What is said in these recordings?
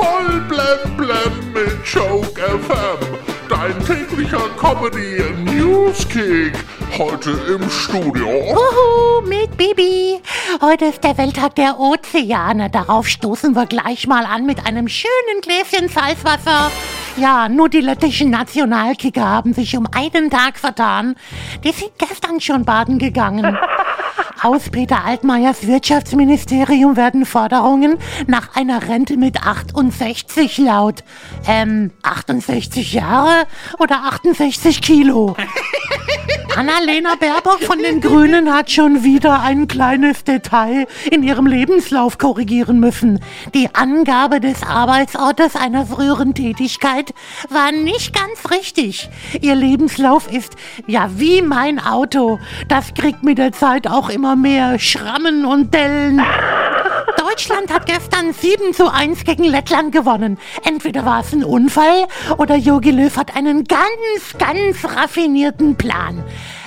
Voll blem blem mit Joke FM. Dein täglicher Comedy Newskick. Heute im Studio. Uhu, mit Bibi. Heute ist der Welttag der Ozeane. Darauf stoßen wir gleich mal an mit einem schönen Gläschen Salzwasser. Ja, nur die lettischen Nationalkicker haben sich um einen Tag vertan. Die sind gestern schon baden gegangen. Aus Peter Altmaiers Wirtschaftsministerium werden Forderungen nach einer Rente mit 68 laut. Ähm, 68 Jahre oder 68 Kilo? Annalena Baerbock von den Grünen hat schon wieder ein kleines Detail in ihrem Lebenslauf korrigieren müssen. Die Angabe des Arbeitsortes einer früheren Tätigkeit war nicht ganz richtig. Ihr Lebenslauf ist ja wie mein Auto. Das kriegt mit der Zeit auch immer mehr Schrammen und Dellen. Deutschland hat gestern 7 zu 1 gegen Lettland gewonnen. Entweder war es ein Unfall oder Jogi Löw hat einen ganz, ganz raffinierten Plan.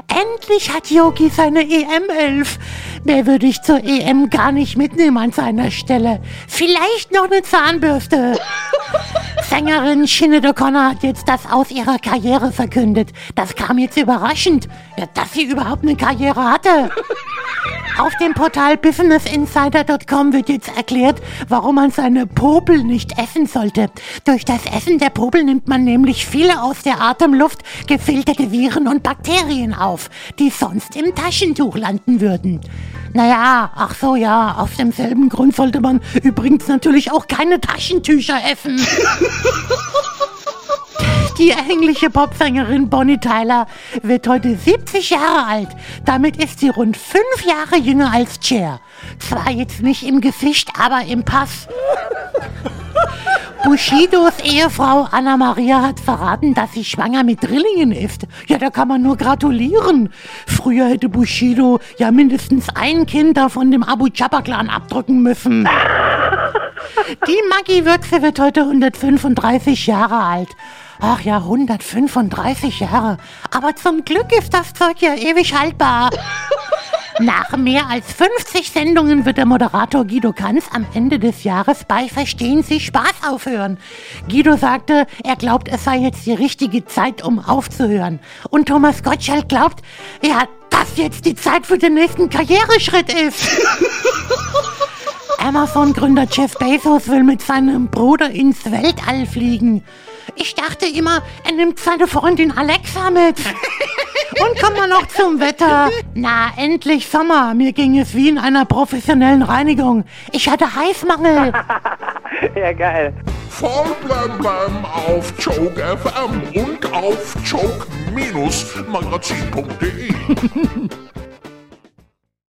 Endlich hat Yogi seine EM-Elf. Der würde ich zur EM gar nicht mitnehmen an seiner Stelle. Vielleicht noch eine Zahnbürste. Sängerin Sinead O'Connor hat jetzt das aus ihrer Karriere verkündet. Das kam jetzt überraschend, dass sie überhaupt eine Karriere hatte. Auf dem Portal businessinsider.com wird jetzt erklärt, warum man seine Popel nicht essen sollte. Durch das Essen der Popel nimmt man nämlich viele aus der Atemluft gefilterte Viren und Bakterien auf, die sonst im Taschentuch landen würden. Naja, ach so ja, aus demselben Grund sollte man übrigens natürlich auch keine Taschentücher essen. Die englische Popsängerin Bonnie Tyler wird heute 70 Jahre alt. Damit ist sie rund fünf Jahre jünger als Cher. Zwar jetzt nicht im Gesicht, aber im Pass. Bushidos Ehefrau Anna Maria hat verraten, dass sie schwanger mit Drillingen ist. Ja, da kann man nur gratulieren. Früher hätte Bushido ja mindestens ein Kind da von dem Abu Chapa-Clan abdrücken müssen. Die Maggie Würze wird heute 135 Jahre alt. Ach ja, 135 Jahre. Aber zum Glück ist das Zeug ja ewig haltbar. Nach mehr als 50 Sendungen wird der Moderator Guido Kanz am Ende des Jahres bei Verstehen Sie Spaß aufhören. Guido sagte, er glaubt, es sei jetzt die richtige Zeit, um aufzuhören. Und Thomas Gottschalk glaubt, ja, dass jetzt die Zeit für den nächsten Karriereschritt ist. Amazon-Gründer Jeff Bezos will mit seinem Bruder ins Weltall fliegen. Ich dachte immer, er nimmt seine Freundin Alexa mit. Und kommen wir noch zum Wetter. Na, endlich Sommer. Mir ging es wie in einer professionellen Reinigung. Ich hatte Heißmangel. Ja, geil. Voll blem blem auf Joke FM und auf joke-magazin.de.